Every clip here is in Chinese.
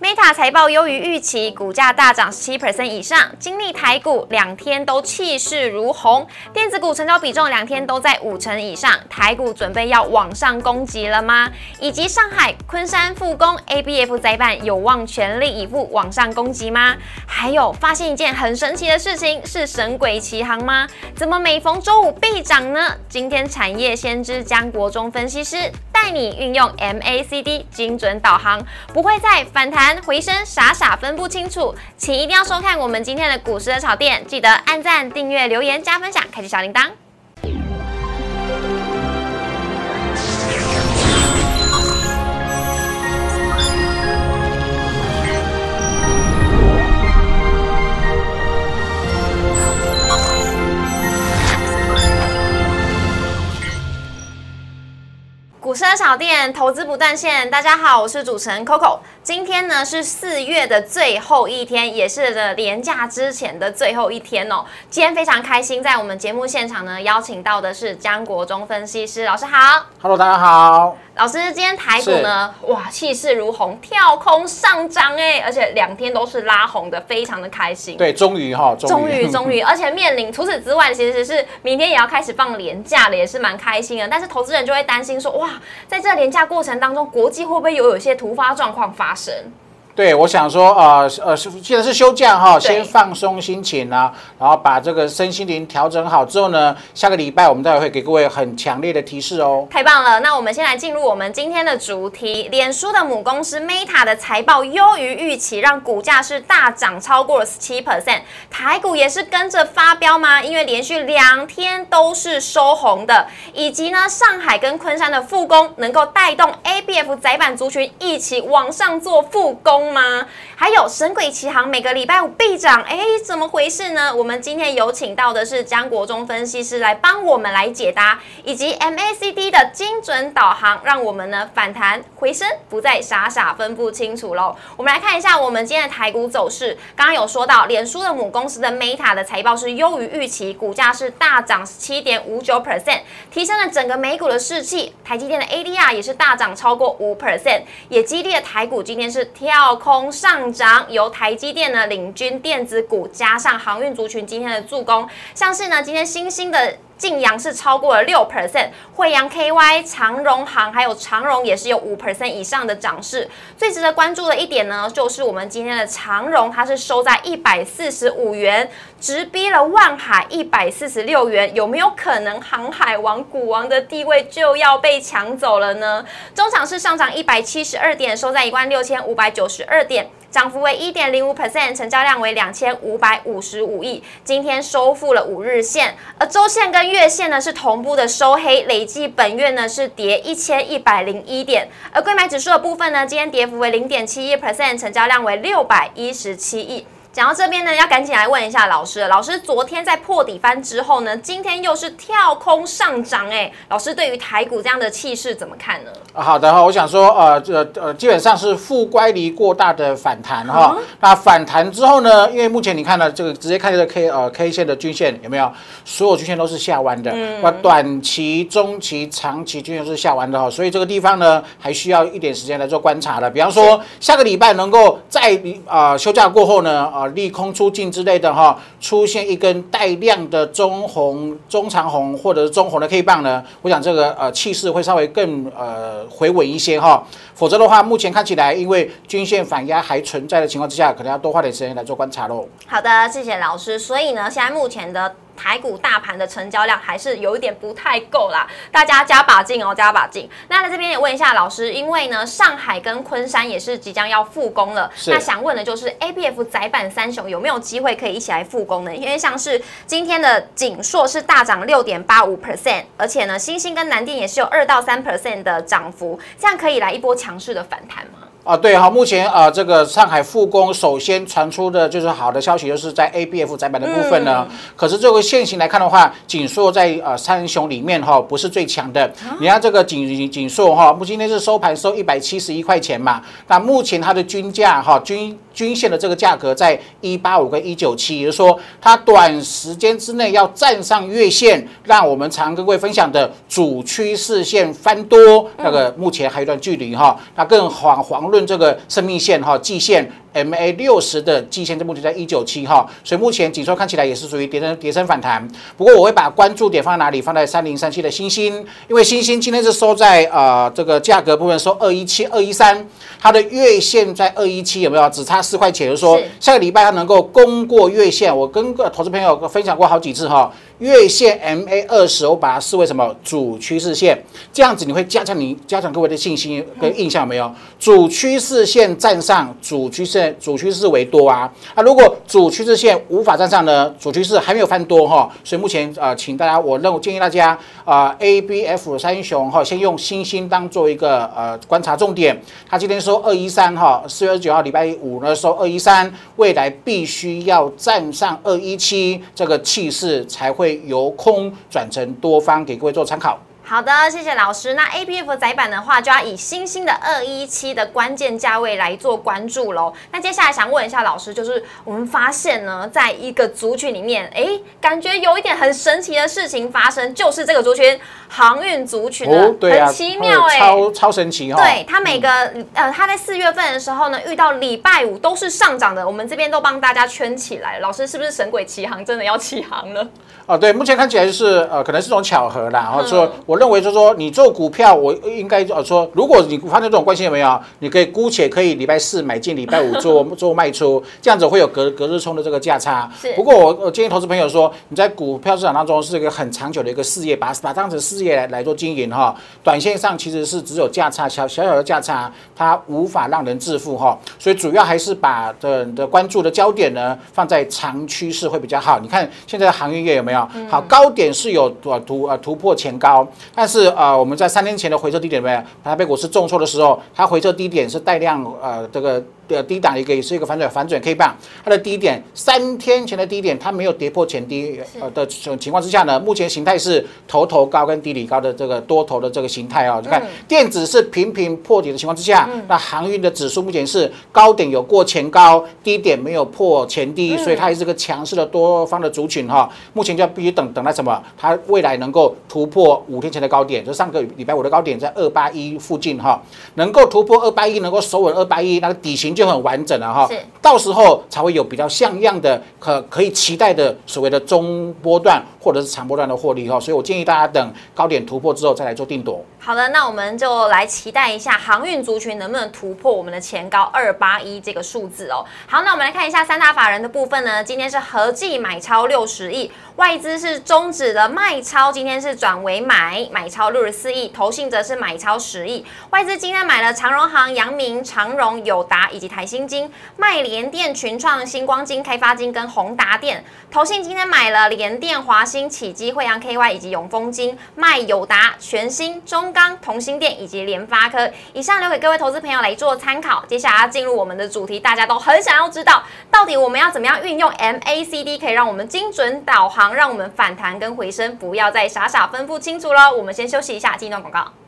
Meta 财报优于预期，股价大涨七 percent 以上。经历台股两天都气势如虹，电子股成交比重两天都在五成以上。台股准备要往上攻击了吗？以及上海、昆山复工，ABF 载板有望全力以赴往上攻击吗？还有发现一件很神奇的事情，是神鬼奇航吗？怎么每逢周五必涨呢？今天产业先知江国忠分析师带你运用 MACD 精准导航，不会再反弹。回声傻傻分不清楚，请一定要收看我们今天的股市的炒店，记得按赞、订阅、留言、加分享，开启小铃铛。股市小店，投资不断线。大家好，我是主持人 Coco。今天呢是四月的最后一天，也是的年假之前的最后一天哦。今天非常开心，在我们节目现场呢，邀请到的是江国忠分析师老师好。Hello，大家好。老师，今天台股呢，哇，气势如虹，跳空上涨哎，而且两天都是拉红的，非常的开心。对，终于哈，终于 终于，而且面临除此之外，其实是明天也要开始放年假了，也是蛮开心的。但是投资人就会担心说，哇，在这年假过程当中，国际会不会有有一些突发状况发生？对，我想说，呃呃，既然是休假哈，先放松心情啊，然后把这个身心灵调整好之后呢，下个礼拜我们待会会给各位很强烈的提示哦。太棒了，那我们先来进入我们今天的主题，脸书的母公司 Meta 的财报优于预期，让股价是大涨超过了十七 percent，台股也是跟着发飙吗？因为连续两天都是收红的，以及呢，上海跟昆山的复工能够带动 ABF 窄板族群一起往上做复工。吗？还有神鬼奇航每个礼拜五必涨，哎，怎么回事呢？我们今天有请到的是江国忠分析师来帮我们来解答，以及 MACD 的精准导航，让我们呢反弹回升，不再傻傻分不清楚喽。我们来看一下我们今天的台股走势。刚刚有说到，脸书的母公司的 Meta 的财报是优于预期，股价是大涨七点五九 percent，提升了整个美股的士气。台积电的 ADR 也是大涨超过五 percent，也激励了台股今天是跳。空上涨，由台积电呢领军电子股，加上航运族群今天的助攻，像是呢今天新兴的。晋阳是超过了六 percent，惠阳 KY、长荣行还有长荣也是有五 percent 以上的涨势。最值得关注的一点呢，就是我们今天的长荣，它是收在一百四十五元，直逼了万海一百四十六元。有没有可能航海王股王的地位就要被抢走了呢？中场是上涨一百七十二点，收在一万六千五百九十二点。涨幅为一点零五 percent，成交量为两千五百五十五亿。今天收复了五日线，而周线跟月线呢是同步的收黑，累计本月呢是跌一千一百零一点。而购买指数的部分呢，今天跌幅为零点七一 percent，成交量为六百一十七亿。讲到这边呢，要赶紧来问一下老师。老师，昨天在破底翻之后呢，今天又是跳空上涨，哎，老师对于台股这样的气势怎么看呢？好的哈，我想说，呃，这呃，基本上是负乖离过大的反弹哈。那反弹之后呢，因为目前你看到这个直接看这个 K 呃 K 线的均线有没有？所有均线都是下弯的，那短期、中期、长期均线是下弯的哈。所以这个地方呢，还需要一点时间来做观察的。比方说，下个礼拜能够在啊休假过后呢？啊，利空出尽之类的哈，出现一根带量的中红、中长红或者是中红的 K 棒呢，我想这个呃气势会稍微更呃回稳一些哈。否则的话，目前看起来因为均线反压还存在的情况之下，可能要多花点时间来做观察喽。好的，谢谢老师。所以呢，现在目前的。台股大盘的成交量还是有一点不太够啦，大家加把劲哦，加把劲。那在这边也问一下老师，因为呢，上海跟昆山也是即将要复工了，那想问的就是 A B F 窄板三雄有没有机会可以一起来复工呢？因为像是今天的锦硕是大涨六点八五 percent，而且呢，星星跟南电也是有二到三 percent 的涨幅，这样可以来一波强势的反弹吗？啊，对哈，目前啊，这个上海复工首先传出的就是好的消息，就是在 A B F 窄板的部分呢。可是这个现行来看的话，锦硕在呃三雄里面哈不是最强的。你看这个锦锦硕哈，目今天是收盘收一百七十一块钱嘛。那目前它的均价哈均均线的这个价格在一八五跟一九七，也就是说它短时间之内要站上月线，让我们常跟各位分享的主趋势线翻多，那个目前还有一段距离哈。那更黄黄。论这个生命线哈季线。MA 六十的季线，这目前在一九七哈，所以目前紧缩看起来也是属于跌升跌升反弹。不过我会把关注点放在哪里？放在三零三七的星星，因为星星今天是收在呃这个价格部分收二一七二一三，它的月线在二一七有没有？只差四块钱，就是说下个礼拜它能够攻过月线。我跟个投资朋友分享过好几次哈。月线 MA 二十，我把它视为什么主趋势线？这样子你会加强你加强各位的信心跟印象没有？主趋势线站上，主趋势主趋势为多啊。啊，如果主趋势线无法站上呢？主趋势还没有翻多哈，所以目前呃，请大家我认为建议大家啊，ABF 三雄哈，先用星星当做一个呃观察重点。它今天收二一三哈，四月二十九号礼拜五呢收二一三，未来必须要站上二一七，这个气势才会。由空转成多方，给各位做参考。好的，谢谢老师。那 A P F 窄板的话，就要以新兴的二一七的关键价位来做关注喽。那接下来想问一下老师，就是我们发现呢，在一个族群里面，哎，感觉有一点很神奇的事情发生，就是这个族群航运族群的，很奇妙哎，超超神奇哈。对，它每个呃，它在四月份的时候呢，遇到礼拜五都是上涨的，我们这边都帮大家圈起来。老师是不是神鬼起航，真的要起航了？啊，对，目前看起来就是呃，可能是种巧合啦。然后说，我认为就是说，你做股票，我应该呃说，如果你发生这种关系有没有？你可以姑且可以礼拜四买进，礼拜五做 做卖出，这样子会有隔隔日冲的这个价差。不过我我建议投资朋友说，你在股票市场当中是一个很长久的一个事业，把把当成事业来来做经营哈。短线上其实是只有价差小小小的价差，它无法让人致富哈。所以主要还是把的的关注的焦点呢放在长趋势会比较好。你看现在的航运业有没有？好，高点是有突突呃突破前高，但是啊我们在三天前的回撤低点没有？台北股市重挫的时候，它回撤低点是带量呃这个。的低档一个也是一个反转反转 K 棒，它的低点三天前的低点它没有跌破前低呃的情况之下呢，目前形态是头头高跟低底高的这个多头的这个形态啊。你看电子是频频破底的情况之下，那航运的指数目前是高点有过前高，低点没有破前低，所以它也是个强势的多方的族群哈。目前就要必须等等待什么？它未来能够突破五天前的高点，就上个礼拜五的高点在二八一附近哈，能够突破二八一，能够守稳二八一，那个底型。就很完整了哈，是到时候才会有比较像样的可可以期待的所谓的中波段或者是长波段的获利哈，所以我建议大家等高点突破之后再来做定夺。好的，那我们就来期待一下航运族群能不能突破我们的前高二八一这个数字哦。好，那我们来看一下三大法人的部分呢，今天是合计买超六十亿。外资是终止了卖超，今天是转为买，买超六十四亿，投信则是买超十亿。外资今天买了长荣行、阳明、长荣、友达以及台新金，麦联电、群创、星光金、开发金跟宏达电。投信今天买了联电、华兴、启基、惠阳 KY 以及永丰金，卖友达、全新、中钢、同心电以及联发科。以上留给各位投资朋友来做参考。接下来要进入我们的主题，大家都很想要知道，到底我们要怎么样运用 MACD 可以让我们精准导航？让我们反弹跟回升，不要再傻傻分不清楚了。我们先休息一下，进一段广告。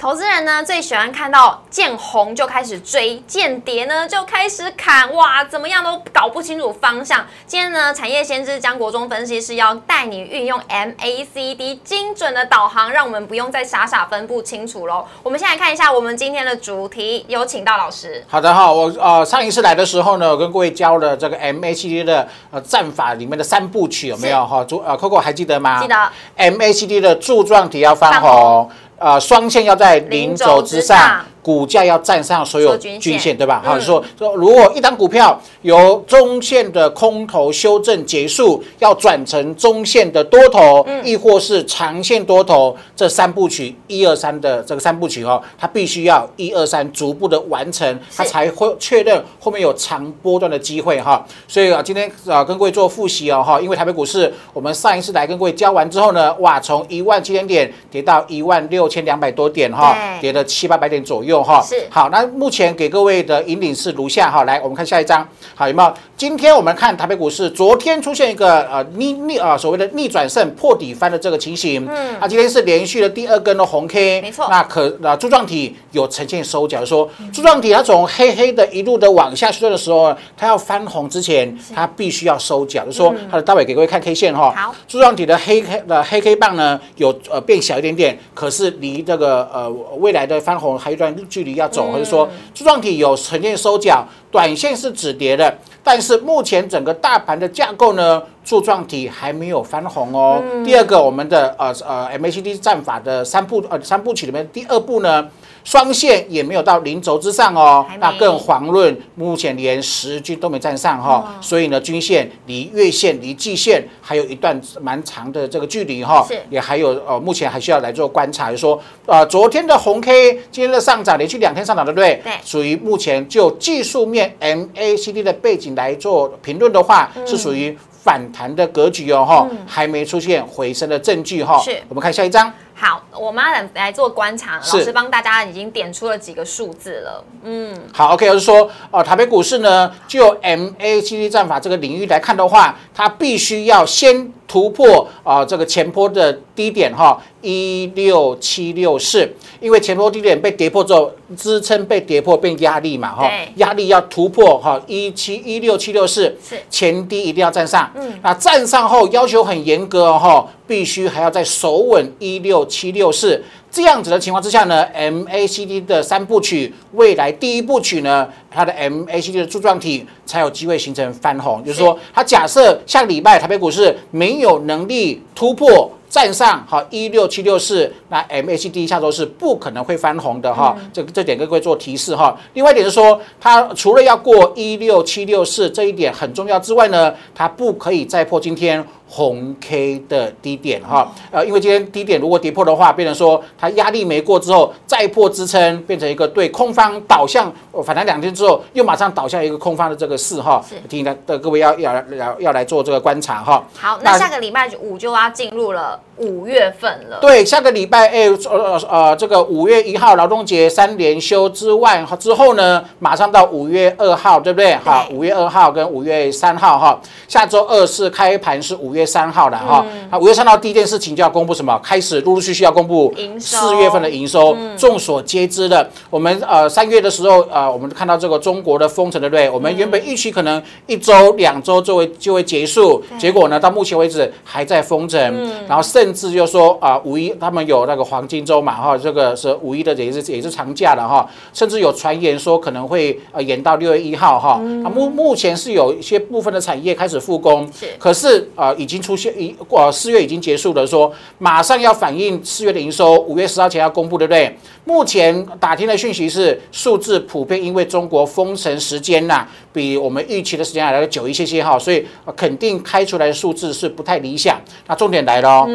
投资人呢最喜欢看到见红就开始追，见跌呢就开始砍，哇，怎么样都搞不清楚方向。今天呢，产业先知江国忠分析师要带你运用 MACD 精准的导航，让我们不用再傻傻分不清楚喽。我们先来看一下我们今天的主题，有请到老师。好的哈，我呃上一次来的时候呢，我跟各位教了这个 MACD 的呃战法里面的三部曲有没有哈？主呃 Coco 还记得吗？记得。MACD 的柱状体要翻红。啊，双线要在零轴之上。股价要站上所有均线，对吧？好，说说如果一档股票由中线的空头修正结束，要转成中线的多头，亦或是长线多头，这三部曲一二三的这个三部曲哦，它必须要一二三逐步的完成，它才会确认后面有长波段的机会哈。所以啊，今天啊跟各位做复习哦哈，因为台北股市我们上一次来跟各位教完之后呢，哇，从一万七千点跌到一万六千两百多点哈，跌了七八百点左右。六哈。是。好，那目前给各位的引领是如下哈，来我们看下一张，好有没有？今天我们看台北股市，昨天出现一个呃逆逆啊所谓的逆转胜破底翻的这个情形，嗯，啊今天是连续的第二根的红 K，没错。那可那柱状体有呈现收脚，说柱状体它从黑黑的一路的往下修的时候，它要翻红之前，它必须要收脚，就说它的待会给各位看 K 线哈，好。柱状体的黑黑的黑 K 棒呢有呃变小一点点，可是离这个呃未来的翻红还有一段距离要走，或者说柱状体有呈现收脚，短线是止跌的，但是目前整个大盘的架构呢，柱状体还没有翻红哦。第二个，我们的呃呃 MACD 战法的三步呃三部曲里面第二步呢。双线也没有到零轴之上哦，那更遑论目前连十均都没站上哈、所以呢，均线离月线、离季线还有一段蛮长的这个距离哈、是。也还有呃，目前还需要来做观察，就是说呃，昨天的红 K，今天的上涨，连续两天上涨，对不对？对。属于目前就技术面 MACD 的背景来做评论的话，嗯。是属于反弹的格局哦哈、还没出现回升的证据哈、是。我们看下一张。好，我们要来来做观察，老师帮大家已经点出了几个数字了。嗯，好，OK，就是说，呃，台北股市呢，就 MACD 战法这个领域来看的话，它必须要先突破啊、呃这个前坡的低点哈，一六七六四，因为前坡低点被跌破之后，支撑被跌破变压力嘛哈对，压力要突破哈，一七一六七六四是。前低一定要站上，嗯，那站上后要求很严格哦哈，必须还要再守稳一六七六四。这样子的情况之下呢，MACD 的三部曲，未来第一部曲呢，它的 MACD 的柱状体才有机会形成翻红。就是说，它假设下个礼拜台北股市没有能力突破。站上好一六七六四，那 MACD 下周是不可能会翻红的哈，这这点跟各位做提示哈。另外一点是说，它除了要过一六七六四这一点很重要之外呢，它不可以再破今天红 K 的低点哈。呃，因为今天低点如果跌破的话，变成说它压力没过之后再破支撑，变成一个对空方导向呃反弹两天之后，又马上导向一个空方的这个势哈是。提醒的的各位要要要要来做这个观察哈。好，那下个礼拜五就要进入了五月份了。对，下个礼拜哎，呃呃呃，这个五月一号劳动节三连休之外之后呢，马上到五月二号，对不对？好，五月二号跟五月三号哈，下周二是开盘是五月三号的哈。啊，五月三号第一件事情就要公布什么？开始陆陆续续要公布四月份的营收。众所皆知的，我们呃三月的时候呃，我们看到这个中国的封城，对不对？我们原本预期可能一周两周就会就会结束，结果呢，到目前为止还在封城，然后甚至就说啊，五一他们有那个黄金周嘛哈，这个是五一的也是也是长假了哈，甚至有传言说可能会呃延到六月一号哈。啊目目前是有一些部分的产业开始复工，是可是啊已经出现一呃四月已经结束了，说马上要反映四月的营收，五月十号前要公布，对不对？目前打听的讯息是数字普遍因为中国封城时间呐、比我们预期的时间还来的久一些些哈，所以呃肯定开出来的数字是不太理想。那重点来了哦，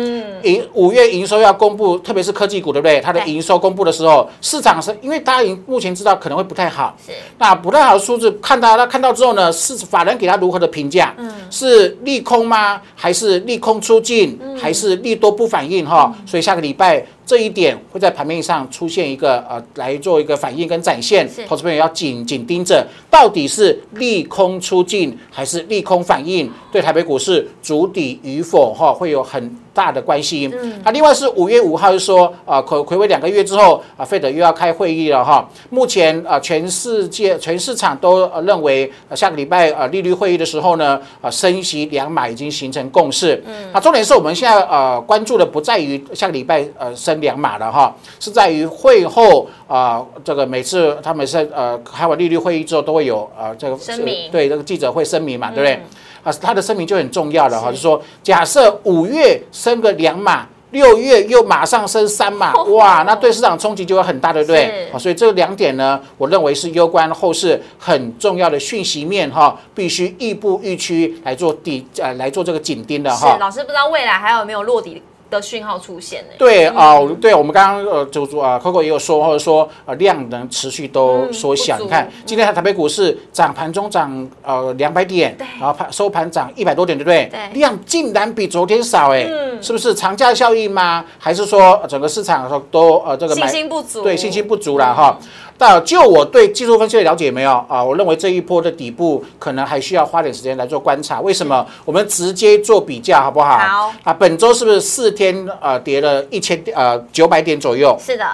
营五月营收要公布，特别是科技股，对不对？它的对营收公布的时候，市场是因为大家已经目前知道可能会不太好，是那不太好的数字，看到他看到之后呢，是法人给他如何的评价？是利空吗？还是利空出尽？还是利多不反应？哈、所以下个礼拜这一点会在盘面上出现一个呃，来做一个反应跟展现。投资朋友要紧紧盯着，到底是利空出尽还是利空反应，对台北股市主底与否哈、会有很大的关系。那另外是五月五号就说，啊，可暌违两个月之后，啊，费德又要开会议了哈。目前啊，全世界全市场都呃认为，呃下个礼拜呃利率会议的时候呢，啊，升息两码已经形成共识。嗯，那重点是我们现在呃关注的不在于下个礼拜呃升两码了哈，是在于会后啊、这个每次他们是呃开完利率会议之后都会有呃这个声明对这个记者会声明嘛，对不对？嗯啊，他的声明就很重要了哈，就是说，假设五月升个两码，六月又马上升三码，哇，那对市场冲击就会很大，对不对是？好，所以这两点呢，我认为是攸关后市很重要的讯息面哈，必须亦步亦趋来做底呃来做这个紧盯的是哈。老师不知道未来还有没有落底的讯号出现呢？对啊、对，我们刚刚呃，就啊，Coco 也有说，或者说呃量能持续都缩小。嗯你看今天台北股市涨盘中涨呃两百点，然后盘收盘涨一百多点，对不对？对量竟然比昨天少，哎、嗯是不是长假效应吗？还是说呃整个市场都呃这个信买心不足，对信心不足了哈。但就我对技术分析的了解没有啊？我认为这一波的底部可能还需要花点时间来做观察。为什么？我们直接做比较好不好？好啊，本周是不是四天呃跌了一千呃九百点左右？是的，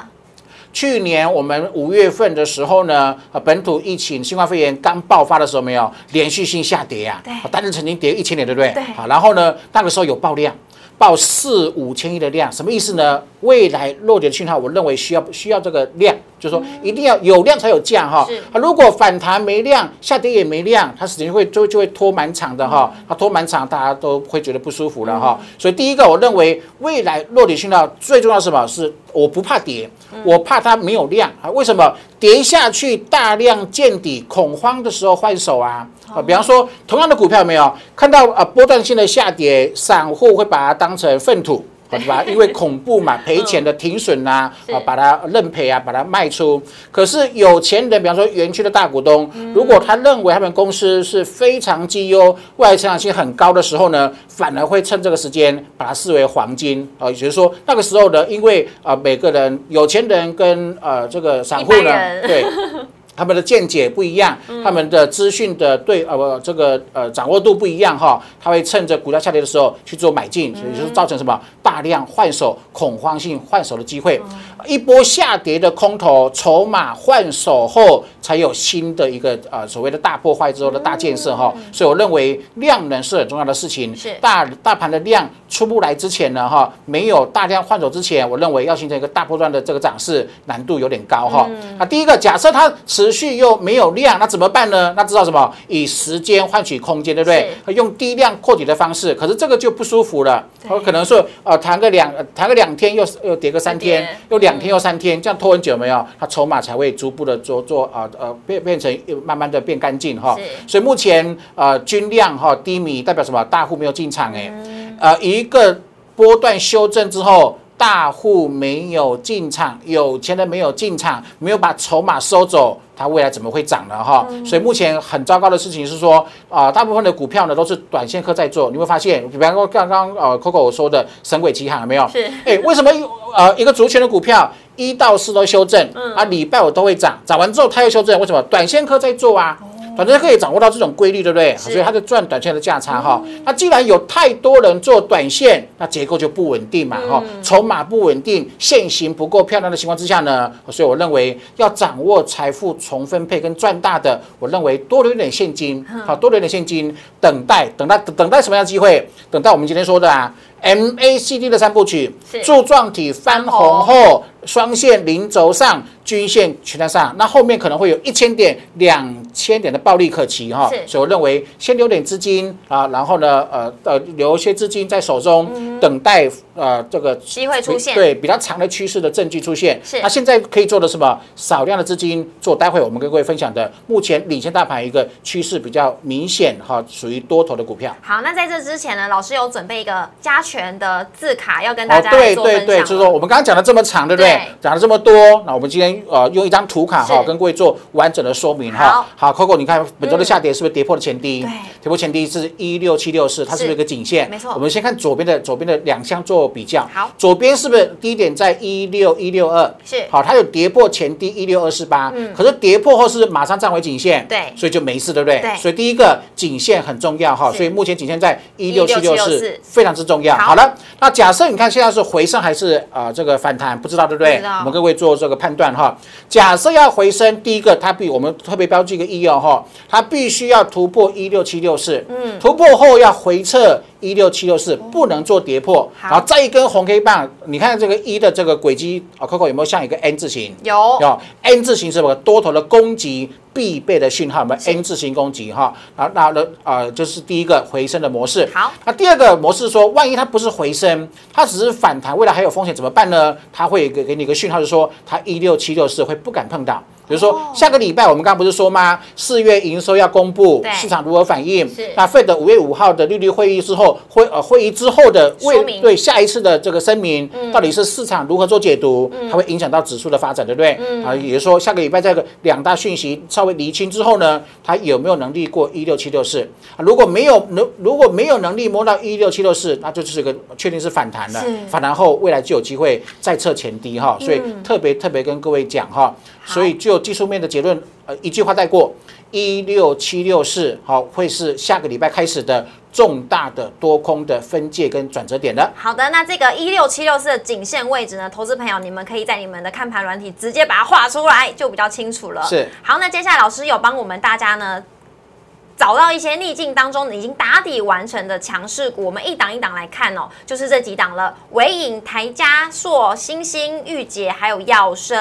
去年我们五月份的时候呢，呃，本土疫情新冠肺炎刚爆发的时候，没有连续性下跌啊，对啊单日曾经跌一千点，对不对？对好，然后呢，那个时候有爆量，爆四五千亿的量，什么意思呢？未来弱点讯号，我认为需要需要这个量，就是说一定要有量才有价哈如果反弹没量，下跌也没量，它时间会就就会拖蛮长的哈。它拖蛮长，大家都会觉得不舒服了哈。所以第一个，我认为未来落底讯号最重要是什么？是我不怕跌，我怕它没有量啊。为什么？跌下去大量见底，恐慌的时候换手啊。啊，比方说同样的股票有没有看到啊波段性的下跌，散户会把它当成粪土。对吧？因为恐怖嘛，赔钱的停损呐、啊，把它认赔啊，把它卖出。可是有钱人，比方说园区的大股东，如果他认为他们公司是非常绩优、未来成长性很高的时候呢，反而会趁这个时间把它视为黄金啊，也就是说那个时候呢，因为啊每个人有钱人跟呃这个散户呢，对。他们的见解不一样，他们的资讯的对呃不这个呃掌握度不一样哈，他会趁着股价下跌的时候去做买进，所以就是造成什么大量换手、恐慌性换手的机会。一波下跌的空头筹码换手后，才有新的一个呃所谓的大破坏之后的大建设哈。所以我认为量能是很重要的事情。是大大盘的量出不来之前呢哈，没有大量换手之前，我认为要形成一个大波段的这个涨势难度有点高哈。那第一个假设它持续又没有量，那怎么办呢？那知道什么？以时间换取空间，对不对？用低量扩底的方式，可是这个就不舒服了。可能说呃谈个两呃谈个两天又又跌个三天，又两天又三天，这样拖很久有没有？它筹码才会逐步的做做啊呃变变成慢慢的变干净哈。所以目前呃均量哈低迷，代表什么？大户没有进场哎，呃一个波段修正之后。大户没有进场，有钱人没有进场，没有把筹码收走，它未来怎么会涨呢？哈、所以目前很糟糕的事情是说，啊、大部分的股票呢都是短线客在做，你会发现，比方说刚刚呃 Coco 说的神鬼奇航有没有？是哎，为什么呃一个族群的股票一到四都修正，啊礼拜五都会涨，涨完之后它又修正，为什么？短线客在做啊。短线可以掌握到这种规律，对不对？所以它就赚短线的价差哈。那既然有太多人做短线，那结构就不稳定嘛哈，筹码不稳定，现形不够漂亮的情况之下呢，所以我认为要掌握财富重分配跟赚大的，我认为多留一点现金，好，多留一点现金，等待等待等待什么样的机会？等待我们今天说的啊。MACD 的三部曲，柱状体翻红后，双线零轴上，均线全在上，那后面可能会有一千点、两千点的暴力可期哈是。所以我认为先留点资金啊，然后呢，呃呃，留一些资金在手中，等待呃这个机会出现对比较长的趋势的证据出现。是那现在可以做的什么？少量的资金做，待会我们跟各位分享的，目前领先大盘一个趋势比较明显哈，属于多头的股票。好，那在这之前呢，老师有准备一个加权的字卡要跟大哦，家来对对对。就是说我们刚刚讲的这么长，对不对对？讲了这么多，那我们今天呃用一张图卡哈，是跟各位做完整的说明哈。好，Coco，你看本周的下跌是不是跌破了前低？对跌破前低是一六七六四，它是不是一个颈线？没错我们先看左边的左边的两项做比较。好左边是不是低点在一六一六二？是好，它有跌破前低一六二四八，可是跌破后是马上站回颈线，对所以就没事，对不对？对所以第一个颈线很重要哈，是所以目前颈线在一六七六16764四，非常之重要。好好了，那假设你看现在是回升还是啊、呃这个反弹，不知道对不对？我们各位做这个判断哈。假设要回升，第一个它必我们特别标记一个一哦哈，它必须要突破一六七六四，嗯，突破后要回撤一六七六四，不能做跌破，好然后再一根红 K 棒，你看这个一的这个轨迹啊，Coco 有没有像一个 N 字形？有有 N 字形是什么？多头的攻击必备的讯号，我们 N 字形攻击哈。然后那那啊，就是第一个回升的模式。好，那第二个模式说，万一它不是回升，它只是反弹，未来还有风险怎么办呢？它会给给你一个讯号，就是说它一六七六四会不敢碰到。比如说哦下个礼拜我们刚刚不是说吗？四月营收要公布，市场如何反应？那 Fed 五月五号的利率会议之后，会呃会议之后的未对下一次的这个声明，到底是市场如何做解读？它会影响到指数的发展，对不对？啊，也就是说下个礼拜这个两大讯息稍微厘清之后呢，它有没有能力过一六七六四？如果没有能如果没有能力摸到一六七六四，那就就是一个确定是反弹了。反弹后未来就有机会再测前低哈，所以特别特别跟各位讲哈。所以就技术面的结论，呃，一句话带过，一六七六四，好，会是下个礼拜开始的重大的多空的分界跟转折点的。好的，那这个一六七六四的颈线位置呢，投资朋友你们可以在你们的看盘软体直接把它画出来，就比较清楚了。是，好，那接下来老师有帮我们大家呢。找到一些逆境当中已经打底完成的强势股，我们一档一档来看哦，就是这几档了：伟影、台加、硕、星星、玉洁，还有耀盛。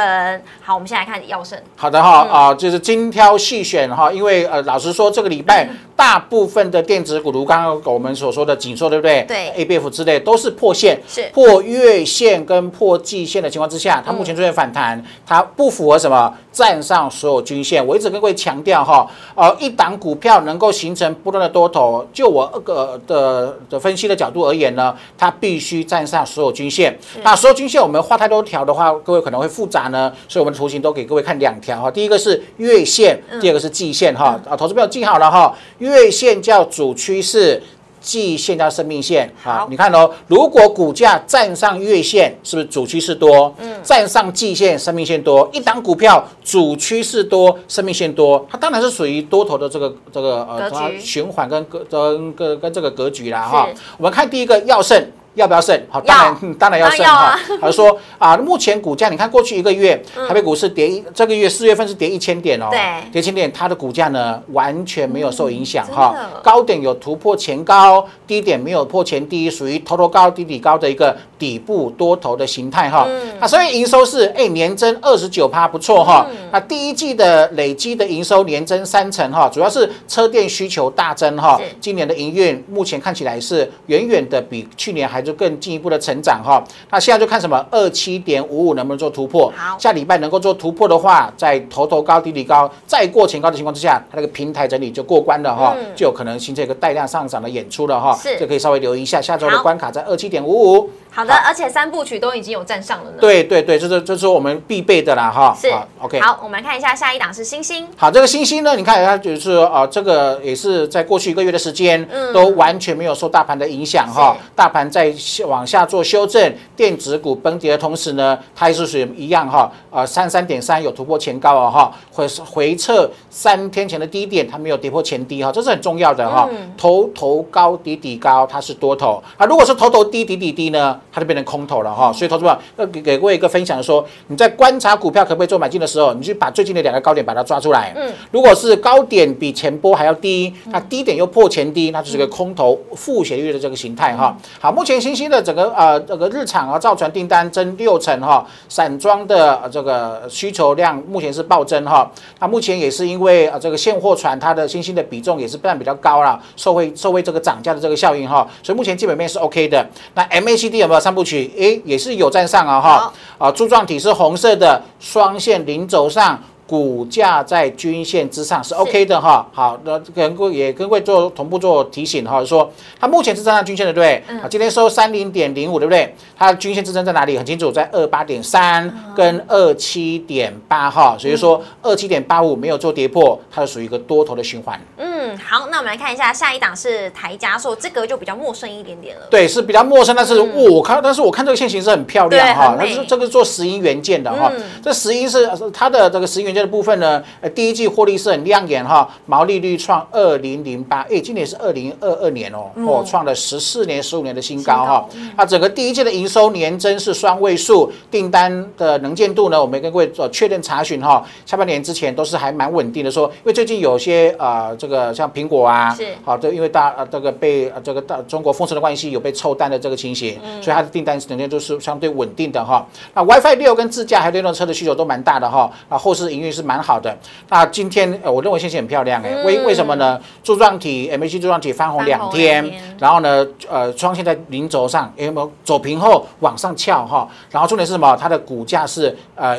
好，我们先来看耀盛。好的哈，啊，就是精挑细选哈，因为呃，老实说，这个礼拜大部分的电子股，如刚刚我们所说的紧缩，对不对？对，A B F 之类都是破线，是破月线跟破季线的情况之下，它目前出现反弹，它不符合什么站上所有均线。我一直跟各位强调哈，呃，一档股票能够形成不断的多头，就我个的的分析的角度而言呢，它必须站上所有均线。那所有均线我们画太多条的话，各位可能会复杂呢，所以我们的图形都给各位看两条哈。第一个是月线，第二个是季线哈。啊，投资朋友记好了哈，月线叫主趋势。季线加生命线，啊，你看哦，如果股价站上月线，是不是主趋势多？嗯，站上季线，生命线多。一档股票主趋势多，生命线多，它当然是属于多头的这个这个呃它循环跟跟跟跟跟这个格局啦哈。我们看第一个药盛。要不要胜？好，当然，当然要胜哈。他说啊，目前股价，你看过去一个月，台北股市跌一，这个月四月份是跌一千点哦，对，跌千点，它的股价呢完全没有受影响哈。高点有突破前高，低点没有破前低，属于头头高低底高的一个底部多头的形态哈。啊，所以营收是哎年增二十九趴，不错哈。那第一季的累积的营收年增三成哈，主要是车电需求大增哈。今年的营运目前看起来是远远的比去年还。就更进一步的成长哈，那现在就看什么二七点五五能不能做突破。好，下礼拜能够做突破的话，在头头高底底高再过前高的情况之下，它那个平台整理就过关了哈，就有可能形成一个带量上涨的演出了哈。是，这可以稍微留意一下下周的关卡在二七点五五。好的，而且三部曲都已经有站上了呢。对对对，这是这是我们必备的啦哈。是，OK。好，我们来看一下下一档是星星。好，这个星星呢，你看它就是啊，这个也是在过去一个月的时间，都完全没有受大盘的影响哈。大盘在往下做修正，电子股崩跌的同时呢，它也是属于一样哈。啊，三三点三有突破前高啊哈，回回撤三天前的低点，它没有跌破前低哈，这是很重要的哈。头头高底底高，它是多头啊。如果是头头低底底低呢？它就变成空头了哈，所以投资者要给给各位一个分享，说你在观察股票可不可以做买进的时候，你去把最近的两个高点把它抓出来。嗯，如果是高点比前波还要低，那低点又破前低，那就是个空头负斜率的这个形态哈。好，目前新兴的整个呃这个日产啊造船订单增六成哈，散装的这个需求量目前是暴增哈。那目前也是因为啊这个现货船它的新兴的比重也是占比较高了，受惠受惠这个涨价的这个效应哈，所以目前基本面是 OK 的。那 MACD 有三部曲？诶，也是有站上啊哈，啊柱状体是红色的，双线零轴上。股价在均线之上是 OK 的哈，好，那跟各位也跟各位做同步做提醒哈，说它目前是站上均线的，对不对？啊，今天收三零点零五，对不对？它的均线支撑在哪里？很清楚，在二八点三跟二七点八哈，所以说二七点八五没有做跌破，它是属于一个多头的循环。嗯，好，那我们来看一下下一档是台加速，这个就比较陌生一点点了。对，是比较陌生，但是我看，但是我看这个线型是很漂亮哈，它是这个做石英元件的哈，这石英是它的这个石英元件。的部分呢，呃，第一季获利是很亮眼哈，毛利率创二零零八，哎，今年是二零二二年哦，哦，创了十四年、十五年的新高哈。那整个第一季的营收年增是双位数，订单的能见度呢，我们跟各位做确认查询哈，下半年之前都是还蛮稳定的。说，因为最近有些呃，这个像苹果啊，是好的，因为大呃这个被这个大中国封城的关系，有被抽单的这个情形，所以它的订单能见度是相对稳定的哈。那 WiFi 六跟自驾还有电动车的需求都蛮大的哈，啊，后市营运。是蛮好的。那今天呃，我认为线型很漂亮哎，为为什么呢？柱状体 M A C 柱状体翻红两天，然后呢，呃，双线在零轴上，有没有走平后往上翘哈？然后重点是什么？它的股价是呃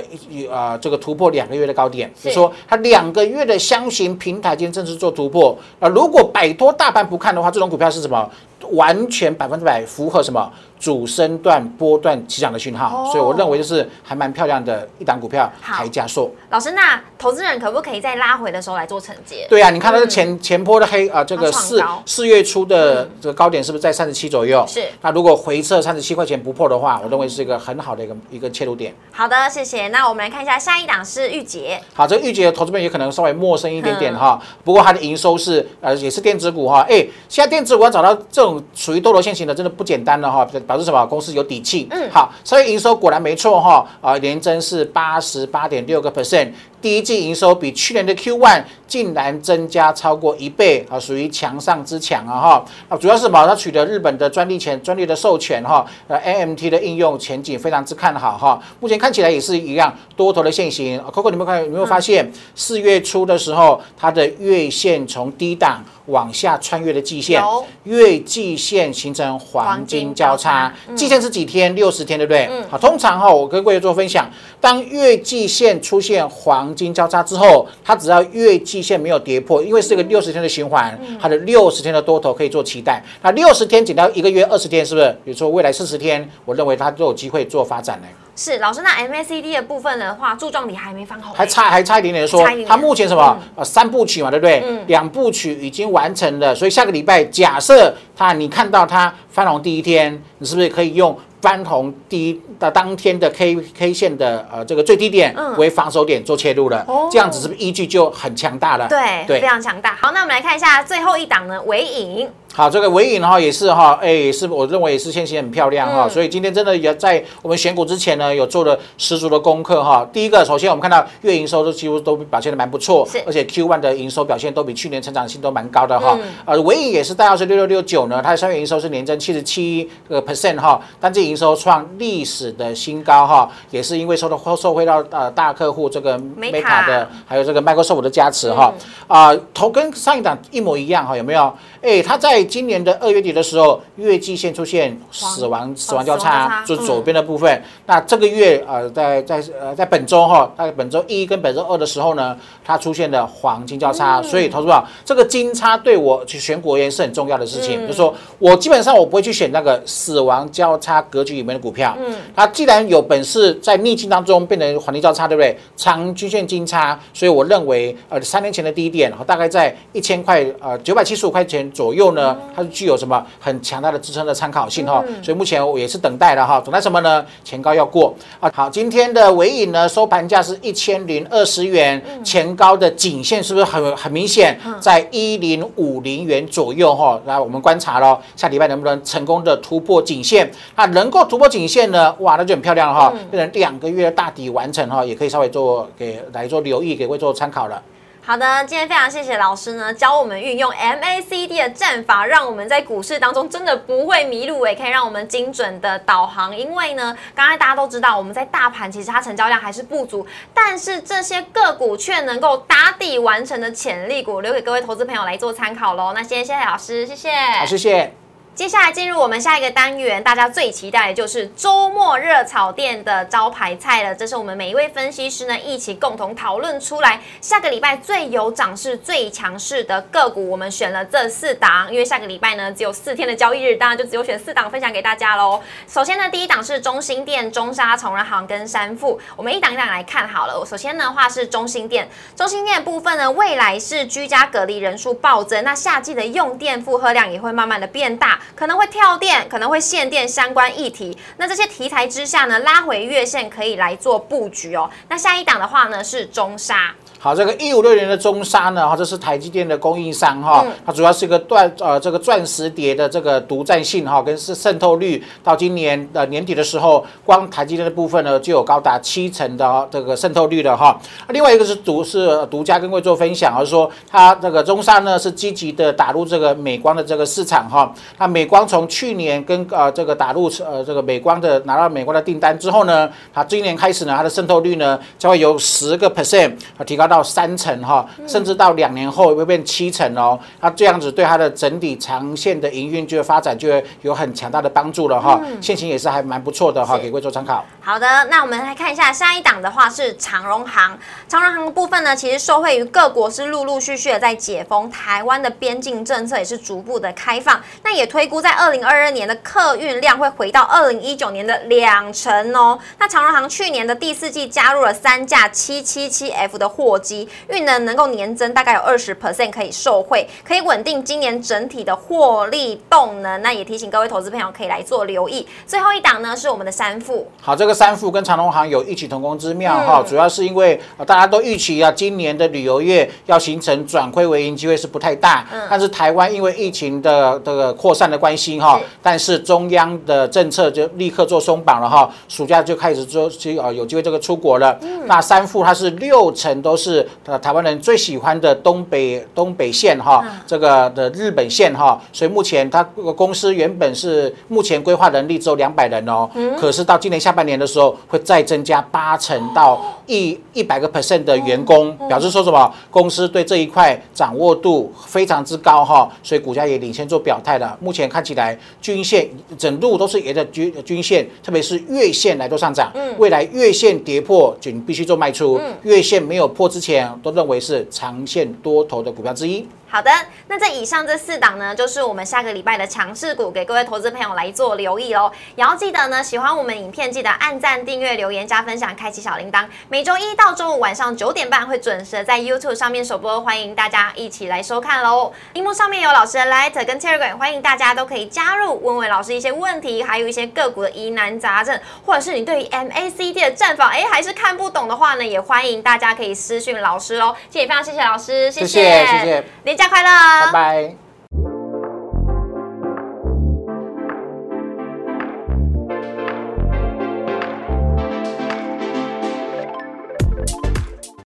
呃这个突破两个月的高点，就说它两个月的箱型平台今天正式做突破。啊，如果摆脱大盘不看的话，这种股票是什么？完全百分之百符合什么？主升段波段起涨的讯号，哦所以我认为就是还蛮漂亮的一档股票，好台加速。老师，那投资人可不可以在拉回的时候来做承接？对啊，你看它的前、前波的黑啊、这个四四月初的这个高点是不是在三十七左右？是那如果回撤三十七块钱不破的话，我认为是一个很好的一个一个切入点。好的，谢谢。那我们来看一下下一档是玉洁，好，这个玉洁的投资者也可能稍微陌生一点点嗯哈，不过它的营收是呃也是电子股哈，哎，现在电子股要找到这种属于多头线型的，真的不简单了哈，表示什么？公司有底气。嗯好，所以营收果然没错哈，啊，年增是八十八点六个 percent，第一季营收比去年的 Q one 竟然增加超过一倍啊，属于强上之强啊哈。啊，主要是什么？它取得日本的专利权、专利的授权哈，呃，AMT 的应用前景非常之看好哈。目前看起来也是一样多头的线型。啊 Coco，你们看有没有发现，四月初的时候，它的月线从低档往下穿越的季线，月季线形成黄金交叉季线是几天？六十天，对不对？嗯好，通常哈，我跟各位做分享，当月季线出现黄金交叉之后，它只要月季线没有跌破，因为是一个六十天的循环，嗯它的六十天的多头可以做期待。那六十天减掉一个月二十天，是不是？比如说未来四十天，我认为它都有机会做发展呢。是老师。那 MACD 的部分的话，柱状体还没翻红，还差还差一点点说它目前什么呃三部曲嘛，对不对嗯？两部曲已经完成了，所以下个礼拜假设它你看到它翻红第一天，你是不是可以用翻红第一的当天的 K K 线的呃这个最低点嗯为防守点做切入了哦？这样子是不是依据就很强大了？对对非常强大。好，那我们来看一下最后一档呢，尾影。好，这个尾影哈也是哈，哎，也是我认为也是线型很漂亮哈，嗯所以今天真的也在我们选股之前呢，有做了十足的功课哈。第一个，首先我们看到月营收都几乎都表现的蛮不错，而且 Q one 的营收表现都比去年成长性都蛮高的哈嗯。呃，尾影也是大概是六六六九呢，它的三月营收是年增七十七个 percent 哈，单季营收创历史的新高哈，也是因为受到受惠到呃大客户这个 Meta 的还有这个 Microsoft 的加持哈。啊，头跟上一档一模一样哈，有没有？哎，它在今年的二月底的时候，月季线出现死亡死亡交叉叉，就是左边的部分。那这个月呃，在在呃在本周哈，在本周一跟本周二的时候呢，它出现了黄金交叉，所以投资者这个金叉对我去选股而言是很重要的事情，就是说我基本上我不会去选那个死亡交叉格局里面的股票。嗯，它既然有本事在逆境当中变成黄金交叉，对不对？长均线金叉，所以我认为呃三年前的低点大概在一千块呃九百七十五块钱左右呢，它是具有什么很强大的支撑的参考性哈。所以目前我也是等待的哈，等待什么呢？前高要过啊。好，今天的尾影呢收盘价是一千零二十元，前高的颈线是不是很很明显，在一零五零元左右哈？来我们观察喽，下礼拜能不能成功的突破颈线？那能够突破颈线呢？哇，那就很漂亮了哈，变成两个月大底完成哈，也可以稍微做给来做留意，给各位做参考了。好的，今天非常谢谢老师呢，教我们运用 MACD 的战法，让我们在股市当中真的不会迷路，也可以让我们精准的导航。因为呢，刚才大家都知道，我们在大盘其实它成交量还是不足，但是这些个股却能够打底完成的潜力股，留给各位投资朋友来做参考喽。那先谢谢老师，谢谢。好，谢谢。接下来进入我们下一个单元，大家最期待的就是周末热炒店的招牌菜了。这是我们每一位分析师呢一起共同讨论出来，下个礼拜最有涨势、最强势的个股，我们选了这四档。因为下个礼拜呢只有四天的交易日，当然就只有选四档分享给大家喽。首先呢，第一档是中心店、中沙、崇仁行跟山富，我们一档一档来看好了。首先的话是中心店，中心店部分呢，未来是居家隔离人数暴增，那夏季的用电负荷量也会慢慢的变大。可能会跳电，可能会限电相关议题。那这些题材之下呢，拉回月线可以来做布局哦。那下一档的话呢是中沙。好，这个一五六年的中沙呢，哈，这是台积电的供应商哈，嗯它主要是一个钻呃这个钻石碟的这个独占性哈，跟是渗透率，到今年的年底的时候，光台积电的部分呢就有高达七成的哦这个渗透率了哈。另外一个是独是呃独家跟各位做分享，而是说它这个中沙呢是积极的打入这个美光的这个市场哈。那美光从去年跟呃这个打入呃这个美光的拿到美光的订单之后呢，它今年开始呢它的渗透率呢将会由十个 percent 啊提高到到三成哈，甚至到两年后会变七成哦。那这样子对它的整体长线的营运就会发展就会有很强大的帮助了哈。现行也是还蛮不错的哈，给各位做参考。好的，那我们来看一下下一档的话是长荣行。长荣行的部分呢，其实受惠于各国是陆陆续续的在解封，台湾的边境政策也是逐步的开放。那也推估在二零二二年的客运量会回到二零一九年的两成哦。那长荣行去年的第四季加入了三架七七七 F 的货机，运能能够年增大概有二十 percent 可以受惠，可以稳定今年整体的获利动能。那也提醒各位投资朋友可以来做留意。最后一档呢是我们的三富，好，这个三富跟长隆行有异曲同工之妙哈，主要是因为大家都预期啊，今年的旅游业要形成转亏为盈机会是不太大，但是台湾因为疫情的这个扩散的关系哈，但是中央的政策就立刻做松绑了哈，暑假就开始做机啊有机会这个出国了。那三富它是六成都是呃台湾人最喜欢的东北东北线哈，这个的日本线哈，所以目前它公司原本是目前规划能力只有两百人哦，可是到今年下半年的时候会再增加八成到一一百个 percent 的员工，表示说什么？公司对这一块掌握度非常之高哈，所以股价也领先做表态了。目前看起来均线整路都是沿着均均线，特别是月线来做上涨。嗯，未来月线跌破，仅必须做卖出。嗯，月线没有破之前，都认为是长线多头的股票之一。好的，那这以上这四档呢，就是我们下个礼拜的强势股，给各位投资朋友来做留意喽。也要记得呢，喜欢我们影片，记得按赞、订阅、留言、加分享、开启小铃铛。每周一到周五晚上九点半会准时在 YouTube 上面首播，欢迎大家一起来收看喽。荧幕上面有老师的 Light 跟 Telegram，欢迎大家都可以加入，问问老师一些问题，还有一些个股的疑难杂症，或者是你对于 MACD 的战法，哎，还是看不懂的话呢，也欢迎大家可以私讯老师喽。今天非常谢谢老师，谢谢谢谢。大家快乐，拜拜。